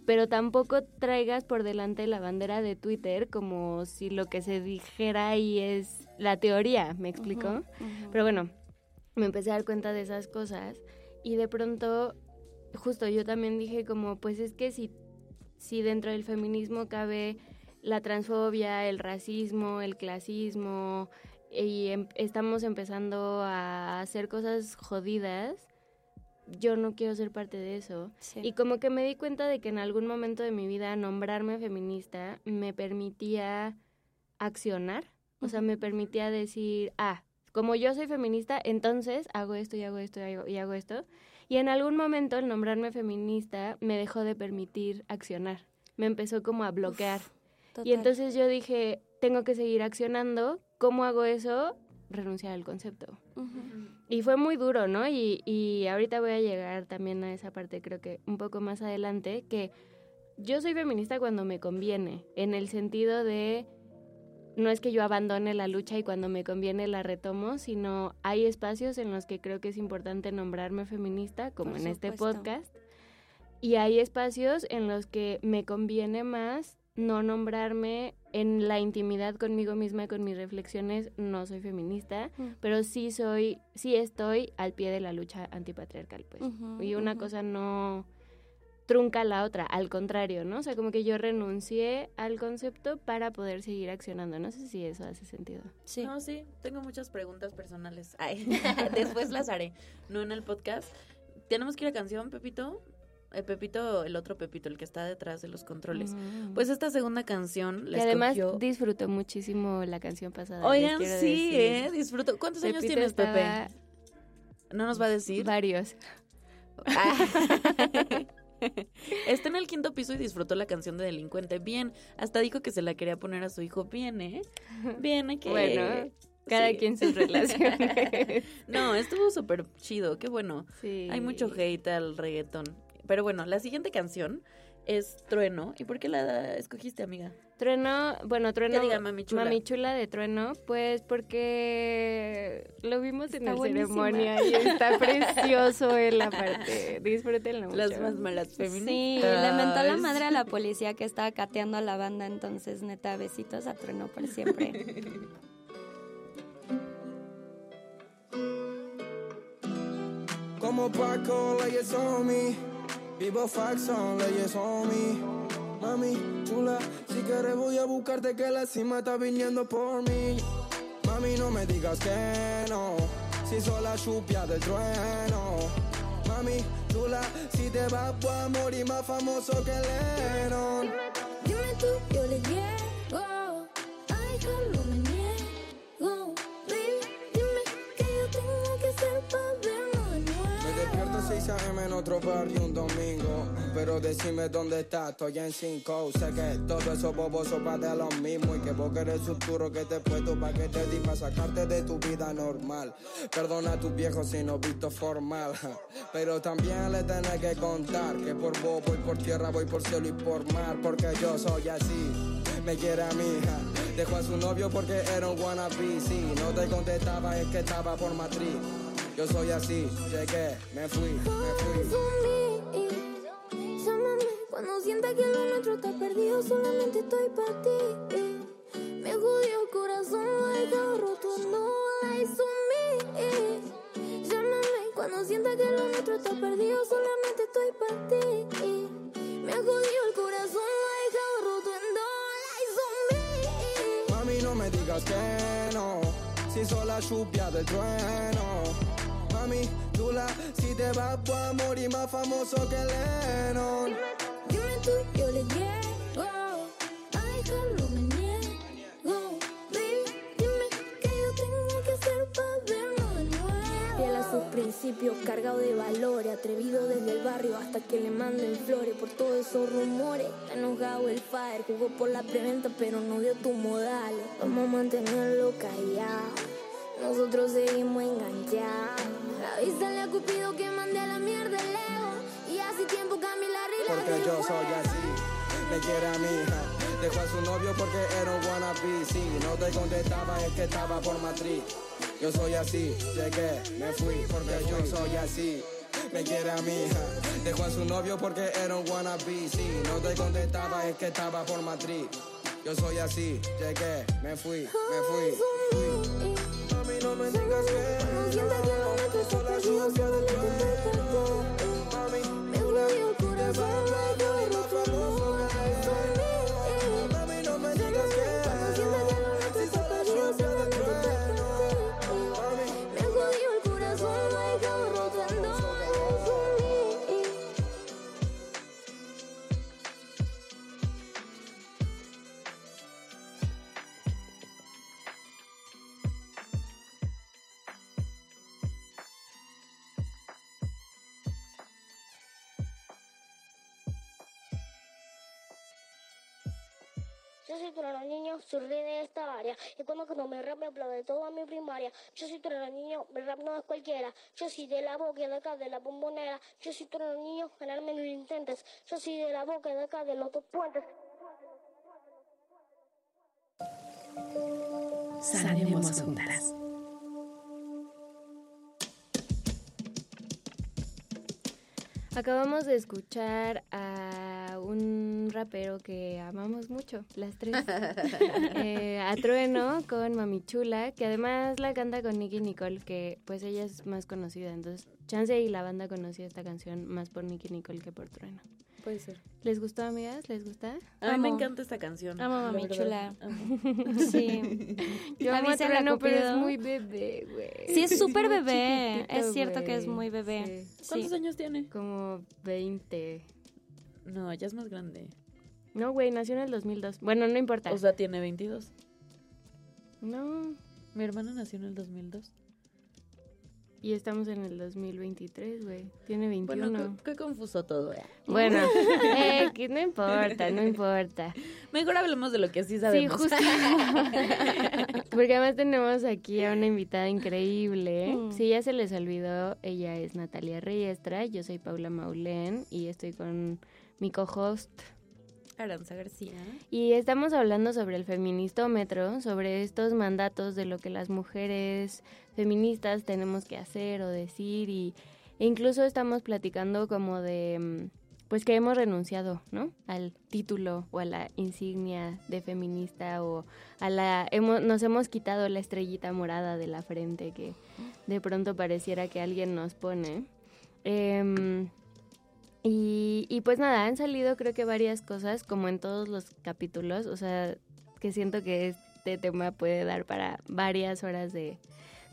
pero tampoco traigas por delante la bandera de Twitter como si lo que se dijera ahí es la teoría, ¿me explico? Ujú. Pero bueno, me empecé a dar cuenta de esas cosas y de pronto, justo yo también dije como, pues es que si, si dentro del feminismo cabe la transfobia, el racismo, el clasismo y em- estamos empezando a hacer cosas jodidas, yo no quiero ser parte de eso. Sí. Y como que me di cuenta de que en algún momento de mi vida nombrarme feminista me permitía accionar. O sea, me permitía decir, ah, como yo soy feminista, entonces hago esto y hago esto y hago, y hago esto. Y en algún momento el nombrarme feminista me dejó de permitir accionar. Me empezó como a bloquear. Y entonces yo dije, tengo que seguir accionando. ¿Cómo hago eso? Renunciar al concepto. Y fue muy duro, ¿no? Y, y ahorita voy a llegar también a esa parte, creo que un poco más adelante, que yo soy feminista cuando me conviene, en el sentido de no es que yo abandone la lucha y cuando me conviene la retomo, sino hay espacios en los que creo que es importante nombrarme feminista, como Por en este podcast, y hay espacios en los que me conviene más no nombrarme en la intimidad conmigo misma y con mis reflexiones, no soy feminista, Mm. pero sí soy, sí estoy al pie de la lucha antipatriarcal, pues. Y una cosa no trunca la otra, al contrario, ¿no? O sea, como que yo renuncié al concepto para poder seguir accionando. No sé si eso hace sentido. Sí. No, sí, tengo muchas preguntas personales. Ay, después las haré, no en el podcast. Tenemos que ir a canción, Pepito. El Pepito, el otro Pepito, el que está detrás de los controles. Mm. Pues esta segunda canción la que además escogió- disfrutó muchísimo la canción pasada. Oigan, sí, decir. ¿eh? Disfruto. ¿Cuántos años tienes, Pepe? estaba- ¿No nos va a decir? Varios. Está en el quinto piso y disfrutó la canción de Delincuente. Bien, hasta dijo que se la quería poner a su hijo. Bien, ¿eh? Bien, hay que... Bueno, Cada Sí. quien sus relaciones. No, estuvo súper chido, qué bueno. sí. Hay mucho hate al reggaetón. Pero bueno, la siguiente canción es Trueno. ¿Y por qué la escogiste, amiga? Trueno, bueno, Trueno. Que diga Mami Chula. Mami Chula de Trueno, pues porque lo vimos en Está la buenísima. ceremonia y está precioso en la parte. Disfrútenlo mucho. Las más malas feministas. Sí, le mentó la madre a la policía que estaba cateando a la banda, entonces neta, besitos a Trueno por siempre. Como Paco, leyes on me. Vivo Faxon, leyes on me. Mami, chula, si quieres voy a buscarte que la cima está viniendo por mí. Mami, no me digas que no, si soy la chupia del trueno. Mami, chula, si te vas voy a morir más famoso que Lennon. Dime tú, yo le llego. Ay, despierto 6 a.m. en otro barrio un domingo. Pero decime dónde estás, estoy en 5. Sé que todo eso boboso va de lo mismo. Y que vos querés futuro que te he puesto pa' que te di pa' sacarte de tu vida normal. Perdona a tus viejos si no visto formal. Pero también le tenés que contar que por vos voy por tierra, voy por cielo y por mar. Porque yo soy así. Me quiere a mi hija. Dejó a su novio porque era un wannabe. Si no te contestaba es que estaba por matriz. Yo soy así, llegué, me fui, me fui. Llámame cuando sienta que lo nuestro está perdido, solamente estoy para ti. Me jodió el corazón, lo roto, no lies on me. Llámame cuando sienta que lo nuestro está perdido, solamente estoy para ti. Me jodió el corazón, lo roto, no lies on me. Mami, no me digas que no, si soy la chupia del trueno. Mami, chula, si te vas voy a morir más famoso que Lennon. Dime tú, yo le llego. A dejarlo me niego. Baby, dime qué yo tengo que hacer para vernos de nuevo. Fiel a sus principios, cargado de valores. Atrevido desde el barrio hasta que le manden flores. Por todos esos rumores, está enojado el fire. Jugó por la preventa, pero no dio tus modales. Vamos a mantenerlo callado. Nosotros seguimos enganchados. Avísale a Cupido que mande a la mierda el ego. Y hace tiempo cambié la regla Porque yo soy así, me quiere a mi hija. Dejó a su novio porque era un wannabe. Si no te contestaba es que estaba por matriz. Yo soy así, llegué, me fui porque yo soy así. Me quiere a mi hija. Dejó a su novio porque era un wannabe. Si no te contestaba es que estaba por matriz. Yo soy así, llegué, me fui, me fui. Mami, está perdido, solamente Yo soy tu niño, soy rey de esta área. Y cuando no me rap me aplaude toda mi primaria. Yo soy tu niño, mi rap no es cualquiera. Yo soy de la boca de acá de la bombonera. Yo soy tu niño, ganarme no lo intentes. Yo soy de la boca de acá de los dos puentes. Sanemos juntas. Acabamos de escuchar a un rapero que amamos mucho, las tres. Eh, a Trueno con Mami Chula, que además la canta con Nicky Nicole, que pues ella es más conocida. Entonces, Chance y la banda conoció esta canción más por Nicky Nicole que por Trueno. Puede ser. ¿Les gustó, amigas? ¿Les gusta? A mí me encanta esta canción. Amo a Mami. Chula. Amo. Sí. Yo amo a Trueno, pero es muy bebé, güey. Sí, es súper bebé. Es cierto que es muy bebé. Sí. ¿Cuántos Sí. años tiene? Como 20. No, ya es más grande. No, güey, nació en el 2002. Bueno, no importa. O sea, tiene 22. no. Mi hermana nació en el 2002. Y estamos en el 2023, güey. Tiene 21. Bueno, qué, qué confuso todo. ¿eh? Bueno, eh, que no importa, no importa. Mejor hablemos de lo que sí Sí, sabemos. justo. Porque además tenemos aquí a una invitada increíble. Mm. Si ya se les olvidó, ella es Natalia Reyestra, yo soy Paula Maulén y estoy con mi co-host. Aranza García. Y estamos hablando sobre el feministómetro, sobre estos mandatos de lo que las mujeres feministas tenemos que hacer o decir y e incluso estamos platicando como de mm, pues que hemos renunciado, ¿no? Al título o a la insignia de feminista o a la hemos, nos hemos quitado la estrellita morada de la frente que de pronto pareciera que alguien nos pone. Em, y, y pues nada, han salido creo que varias cosas, como en todos los capítulos, o sea, que siento que este tema puede dar para varias horas de,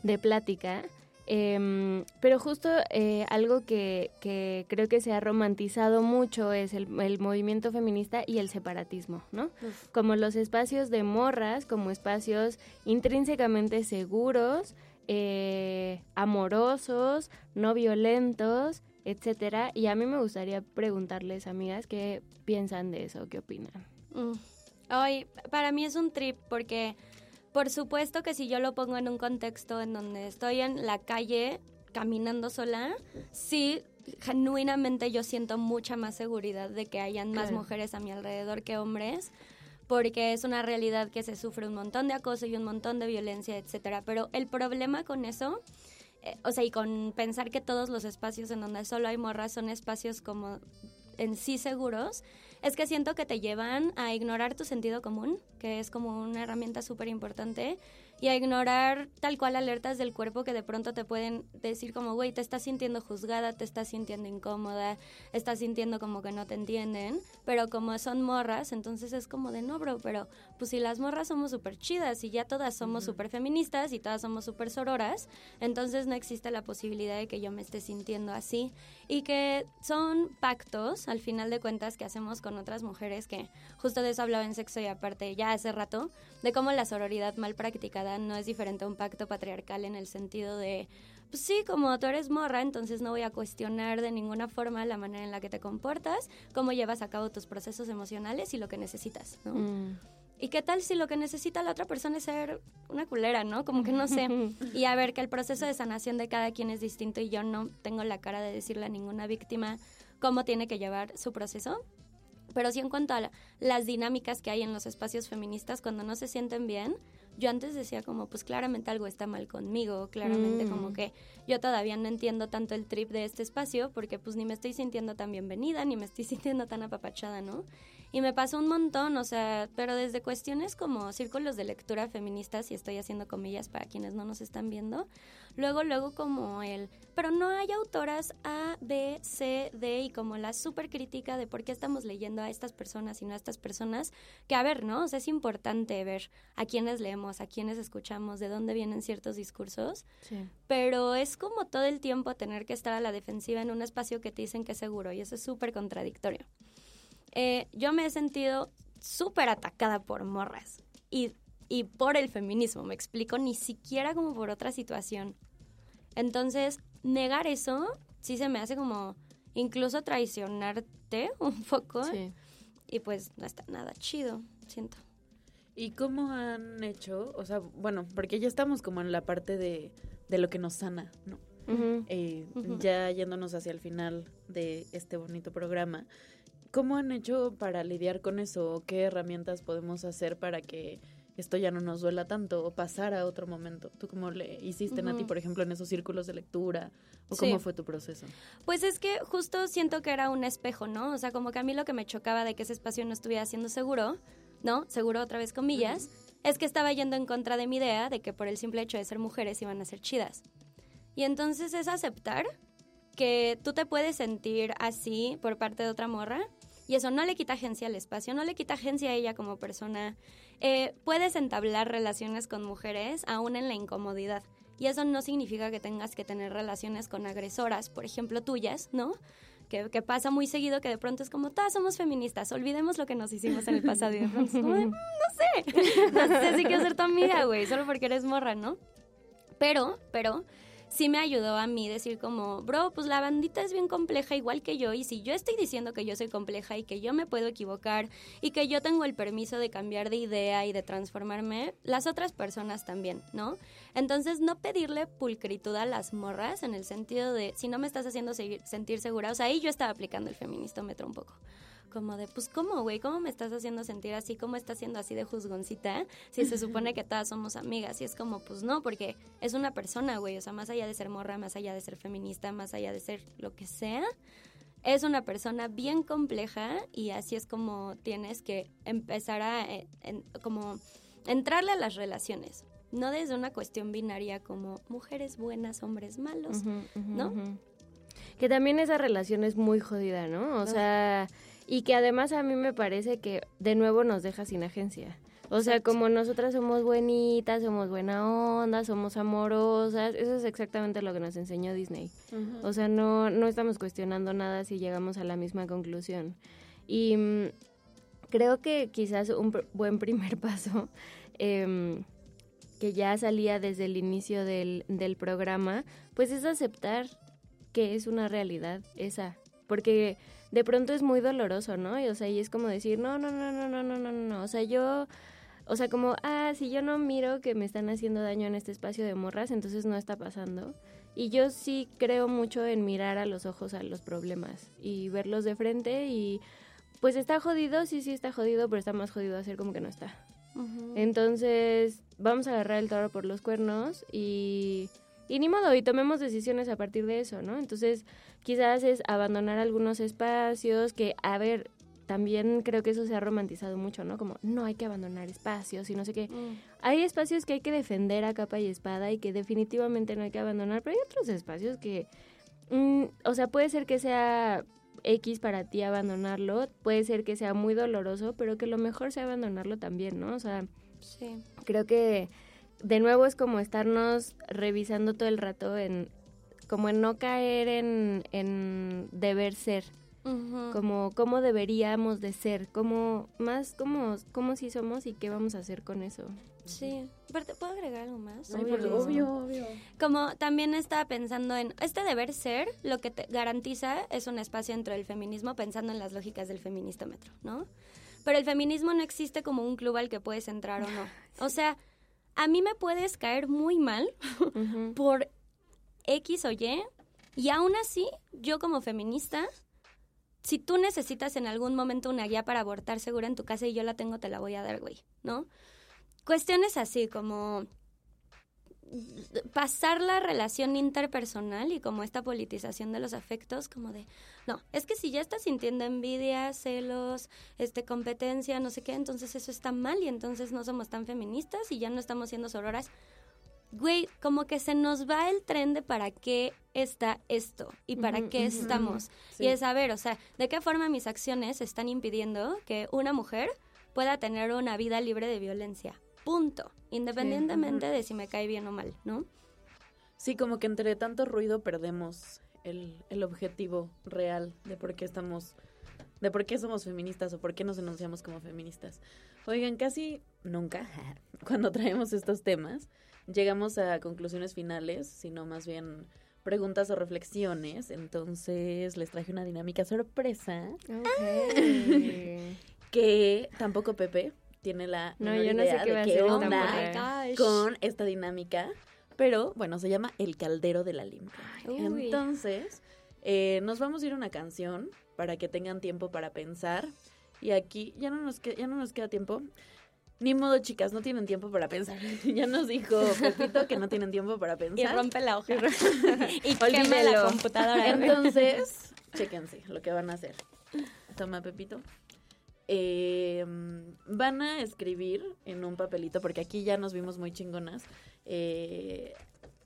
de plática. Em, pero justo eh, algo que, que creo que se ha romantizado mucho es el, el movimiento feminista y el separatismo, ¿no? Como los espacios de morras, como espacios intrínsecamente seguros, eh, amorosos, no violentos, etcétera. Y a mí me gustaría preguntarles, amigas, qué piensan de eso, qué opinan. Mm. Ay, para mí es un trip porque por supuesto que si yo lo pongo en un contexto en donde estoy en la calle caminando sola, sí, genuinamente yo siento mucha más seguridad de que hayan más Claro. mujeres a mi alrededor que hombres, porque es una realidad que se sufre un montón de acoso y un montón de violencia, etcétera. Pero el problema con eso, eh, o sea, y con pensar que todos los espacios en donde solo hay morras son espacios como en sí seguros, es que siento que te llevan a ignorar tu sentido común, que es como una herramienta súper importante, y a ignorar tal cual alertas del cuerpo que de pronto te pueden decir como, güey, te estás sintiendo juzgada, te estás sintiendo incómoda, estás sintiendo como que no te entienden, pero como son morras, entonces es como de no, bro, pero pues si las morras somos súper chidas y ya todas somos súper feministas y todas somos súper sororas, entonces no existe la posibilidad de que yo me esté sintiendo así y que son pactos, al final de cuentas, que hacemos con otras mujeres que justo de eso hablaba en sexo y aparte ya hace rato, de cómo la sororidad mal practicada no es diferente a un pacto patriarcal en el sentido de, pues sí, como tú eres morra, entonces no voy a cuestionar de ninguna forma la manera en la que te comportas, cómo llevas a cabo tus procesos emocionales y lo que necesitas, ¿no? Mm. ¿Y qué tal si lo que necesita la otra persona es ser una culera, no? Como que no sé. Y a ver, que el proceso de sanación de cada quien es distinto y yo no tengo la cara de decirle a ninguna víctima cómo tiene que llevar su proceso. Pero sí en cuanto a la- las dinámicas que hay en los espacios feministas cuando no se sienten bien, yo antes decía como, pues claramente algo está mal conmigo, claramente Mm. como que yo todavía no entiendo tanto el trip de este espacio porque pues ni me estoy sintiendo tan bienvenida, ni me estoy sintiendo tan apapachada, ¿no? Y me pasó un montón, o sea, pero desde cuestiones como círculos de lectura feministas, y estoy haciendo comillas para quienes no nos están viendo, luego, luego como el, pero no hay autoras A, B, C, D, y como la súper crítica de por qué estamos leyendo a estas personas y no a estas personas, que a ver, ¿no? O sea, es importante ver a quiénes leemos, a quiénes escuchamos, de dónde vienen ciertos discursos, Sí. pero es como todo el tiempo tener que estar a la defensiva en un espacio que te dicen que es seguro y eso es súper contradictorio. Eh, yo me he sentido súper atacada por morras y, y por el feminismo, me explico, ni siquiera como por otra situación. Entonces, negar eso sí se me hace como incluso traicionarte un poco Sí. y pues no está nada chido, siento. ¿Y cómo han hecho? O sea, bueno, porque ya estamos como en la parte de, de lo que nos sana, ¿no? Eh, Ujú. Ya yéndonos hacia el final de este bonito programa, ¿cómo han hecho para lidiar con eso? ¿O ¿Qué herramientas podemos hacer para que esto ya no nos duela tanto o pasar a otro momento? ¿Tú cómo le hiciste, Nati, Ujú. por ejemplo, en esos círculos de lectura? ¿O Sí. cómo fue tu proceso? Pues es que justo siento que era un espejo, ¿no? O sea, como que a mí lo que me chocaba de que ese espacio no estuviera siendo seguro, ¿no? Seguro otra vez comillas, es que estaba yendo en contra de mi idea de que por el simple hecho de ser mujeres iban a ser chidas. Y entonces es aceptar que tú te puedes sentir así por parte de otra morra y eso no le quita agencia al espacio, no le quita agencia a ella como persona. Eh, puedes entablar relaciones con mujeres aún en la incomodidad. Y eso no significa que tengas que tener relaciones con agresoras, por ejemplo, tuyas, ¿no? Que, que pasa muy seguido que de pronto es como, todas somos feministas, olvidemos lo que nos hicimos en el pasado. Y de pronto es como, "Mm, no sé, no sé si quiero ser tu amiga, güey, solo porque eres morra, ¿no? Pero, pero, sí me ayudó a mí decir como, bro, pues la bandita es bien compleja igual que yo y si yo estoy diciendo que yo soy compleja y que yo me puedo equivocar y que yo tengo el permiso de cambiar de idea y de transformarme, las otras personas también, ¿no? Entonces no pedirle pulcritud a las morras en el sentido de, si no me estás haciendo seguir- sentir segura, o sea, ahí yo estaba aplicando el feministómetro un poco. Como de, pues, ¿cómo, güey? ¿Cómo me estás haciendo sentir así? ¿Cómo estás siendo así de juzgoncita? Si se supone que todas somos amigas. Y es como, pues no, porque es una persona, güey. O sea, más allá de ser morra, más allá de ser feminista, más allá de ser lo que sea, es una persona bien compleja y así es como tienes que empezar a, eh, en- como, entrarle a las relaciones. No desde una cuestión binaria como mujeres buenas, hombres malos. ¿no? Que también esa relación es muy jodida, ¿no? O sea, y que además a mí me parece que de nuevo nos deja sin agencia. O sea, como nosotras somos buenitas, somos buena onda, somos amorosas, eso es exactamente lo que nos enseñó Disney. O sea, no, no estamos cuestionando nada si llegamos a la misma conclusión. Y mm, creo que quizás un pr- buen primer paso, em, que ya salía desde el inicio del, del programa, pues es aceptar que es una realidad esa. Porque de pronto es muy doloroso, ¿no? Y, o sea, y es como decir, no, no, no, no, no, no, no, no. O sea, yo... O sea, como, ah, si yo no miro que me están haciendo daño en este espacio de morras, entonces no está pasando. Y yo sí creo mucho en mirar a los ojos a los problemas y verlos de frente y pues está jodido, sí, sí está jodido, pero está más jodido hacer como que no está. Entonces, vamos a agarrar el toro por los cuernos y, y ni modo, y tomemos decisiones a partir de eso, ¿no? Entonces, quizás es abandonar algunos espacios que, a ver, también creo que eso se ha romantizado mucho, ¿no? Como, no hay que abandonar espacios y no sé qué. Mm. Hay espacios que hay que defender a capa y espada y que definitivamente no hay que abandonar, pero hay otros espacios que, mm, o sea, puede ser que sea X para ti abandonarlo, puede ser que sea muy doloroso, pero que lo mejor sea abandonarlo también, ¿no? O sea, Sí. creo que de nuevo es como estarnos revisando todo el rato en, como en no caer en, en deber ser, como cómo deberíamos de ser, como más como, como si somos y qué vamos a hacer con eso. Sí. Aparte, ¿Puedo agregar algo más? Ay, por- obvio, obvio. Como también estaba pensando en este deber ser, lo que te garantiza es un espacio dentro del feminismo pensando en las lógicas del feministómetro, ¿no? Pero el feminismo no existe como un club al que puedes entrar o no. O sea, a mí me puedes caer muy mal por X o Y y aún así, yo como feminista, si tú necesitas en algún momento una guía para abortar segura en tu casa y yo la tengo, te la voy a dar, güey, ¿no? Cuestiones así como pasar la relación interpersonal y como esta politización de los afectos, como de, no, es que si ya estás sintiendo envidia, celos, este competencia, no sé qué, entonces eso está mal y entonces no somos tan feministas y ya no estamos siendo sororas. Güey, como que se nos va el tren de para qué está esto y para qué estamos. Sí. Y es saber, o sea, de qué forma mis acciones están impidiendo que una mujer pueda tener una vida libre de violencia. Punto. Independientemente de si me cae bien o mal, ¿no? Sí, como que entre tanto ruido perdemos el, el objetivo real de por qué estamos, de por qué somos feministas o por qué nos enunciamos como feministas. Oigan, casi nunca, cuando traemos estos temas, llegamos a conclusiones finales, sino más bien preguntas o reflexiones. Entonces les traje una dinámica sorpresa que tampoco Pepe tiene la No, yo no sé idea qué va de qué onda con esta dinámica. Pero bueno, se llama El Caldero de la Limpia. Uy. Entonces, eh, nos vamos a ir a una canción para que tengan tiempo para pensar. Y aquí ya no nos, ya no nos queda tiempo. Ni modo, chicas, no tienen tiempo para pensar. ya nos dijo Pepito que no tienen tiempo para Y pensar. rompe la hoja. y quema la computadora. Entonces, chéquense lo que van a hacer. Toma, Pepito. Eh, van a escribir en un papelito, porque aquí ya nos vimos muy chingonas, eh,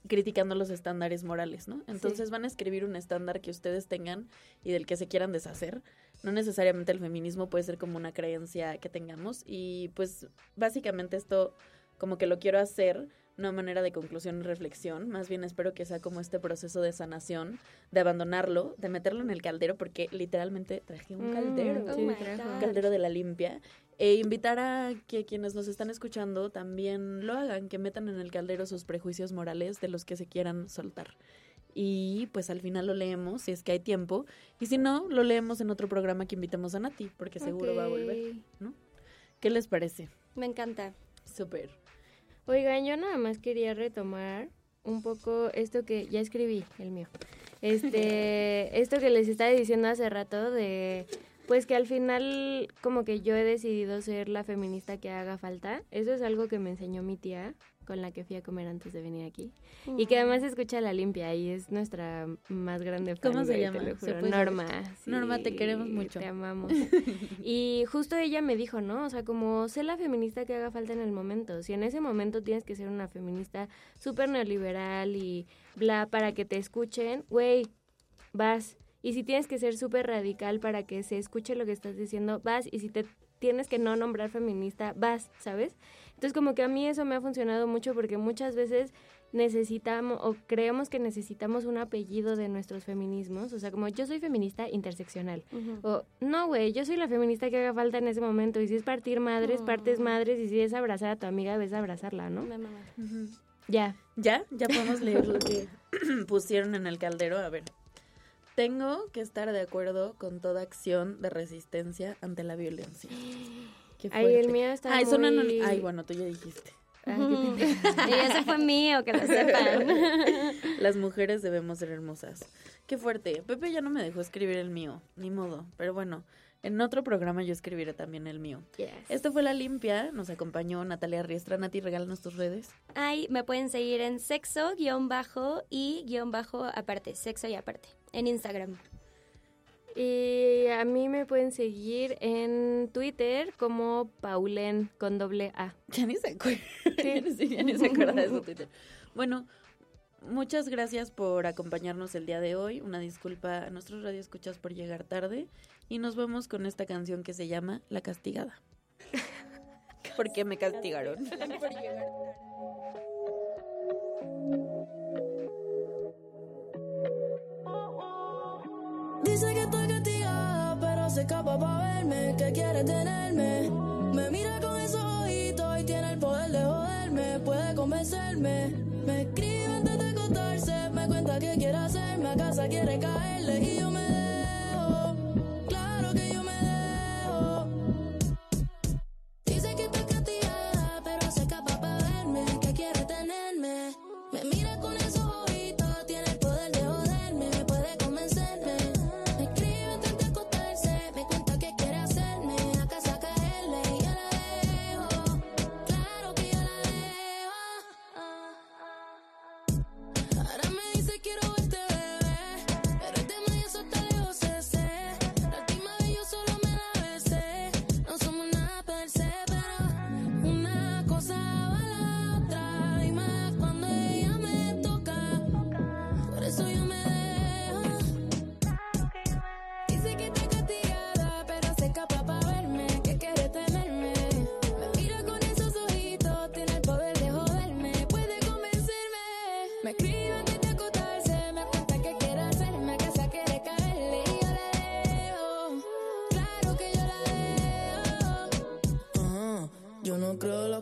criticando los estándares morales, ¿no? Entonces van a escribir un estándar que ustedes tengan y del que se quieran deshacer. No necesariamente el feminismo puede ser como una creencia que tengamos. Y pues básicamente esto como que lo quiero hacer no manera de conclusión y reflexión, más bien espero que sea como este proceso de sanación, de abandonarlo, de meterlo en el caldero, porque literalmente traje un Mm, caldero, Oh sí, un caldero de la limpia, e invitar a que quienes nos están escuchando también lo hagan, que metan en el caldero sus prejuicios morales de los que se quieran soltar. Y pues al final lo leemos si es que hay tiempo, y si no, lo leemos en otro programa que invitemos a Nati, porque seguro va a volver, ¿no? ¿Qué les parece? Me encanta. Súper. Oigan, yo nada más quería retomar un poco esto que ya escribí, el mío. Este, esto que les estaba diciendo hace rato de pues que al final como que yo he decidido ser la feminista que haga falta. Eso es algo que me enseñó mi tía con la que fui a comer antes de venir aquí. Y que además escucha la limpia y es nuestra más grande fan. ¿Cómo se llama? te lo. Norma. Norma, te queremos mucho. Te amamos. y justo ella me dijo, ¿no? O sea, como sé la feminista que haga falta en el momento. Si en ese momento tienes que ser una feminista súper neoliberal y bla para que te escuchen, güey, vas. Y si tienes que ser súper radical para que se escuche lo que estás diciendo, vas. Y si te tienes que no nombrar feminista, vas, ¿sabes? Entonces como que a mí eso me ha funcionado mucho porque muchas veces necesitamos o creemos que necesitamos un apellido de nuestros feminismos, o sea, como yo soy feminista interseccional. O no, güey, yo soy la feminista que haga falta en ese momento y si es partir madres, partes madres y si es abrazar a tu amiga, ves abrazarla, ¿no? Ya. ¿Ya? Ya podemos leer lo que pusieron en el caldero. A ver. Tengo que estar de acuerdo con toda acción de resistencia ante la violencia. Qué Ay, el mío está Ay, son muy- anón- Ay, bueno, tú ya dijiste. Ay, y ese fue mío, que lo sepan. Las mujeres debemos ser hermosas. Qué fuerte. Pepe ya no me dejó escribir el mío. Ni modo. Pero bueno, en otro programa yo escribiré también el mío. Yes. Esto fue La Limpia. Nos acompañó Natalia Riestra. Nati, regálanos tus redes. Ay, me pueden seguir en sexo, guion bajo y guion bajo aparte, sexo y aparte, en Instagram. Y a mí me pueden seguir en Twitter como Paulen con doble A. Ya ni se acuerda. ya, ni, se- ya ni se acuerda de su Twitter. Bueno, muchas gracias por acompañarnos el día de hoy. Una disculpa a nuestros radioescuchas por llegar tarde. Y nos vamos con esta canción que se llama La Castigada. ¿Por qué me castigaron? Dice que estoy castigada, pero se escapa pa' verme, que quiere tenerme. Me mira con esos ojitos y tiene el poder de joderme, puede convencerme. Me escribe antes que quiere hacerme, a casa quiere caerle y yo me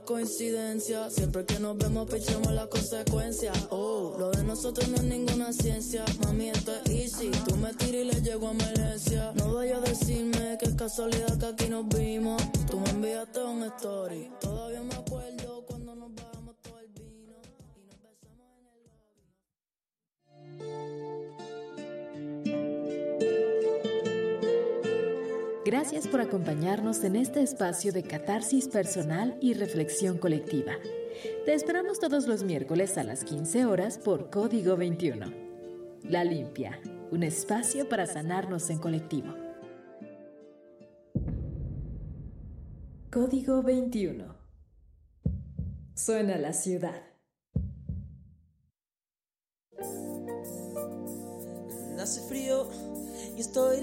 coincidencias. Siempre que nos vemos, pichamos las consecuencias. Oh, lo de nosotros no es ninguna ciencia. Mami, esto es easy. Tú me tiras y le llego a emergencia. No vaya a decirme que es casualidad que aquí nos vimos. Tú me enviaste un story. Gracias por acompañarnos en este espacio de catarsis personal y reflexión colectiva. Te esperamos todos los miércoles a las 15 horas por Código 21. La Limpia, un espacio para sanarnos en colectivo. Código 21. Suena la ciudad. Hace frío y estoy